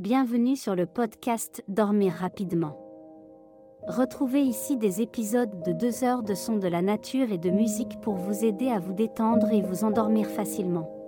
Bienvenue sur le podcast Dormir rapidement. Retrouvez ici des épisodes de 2 heures de sons de la nature et de musique pour vous aider à vous détendre et vous endormir facilement.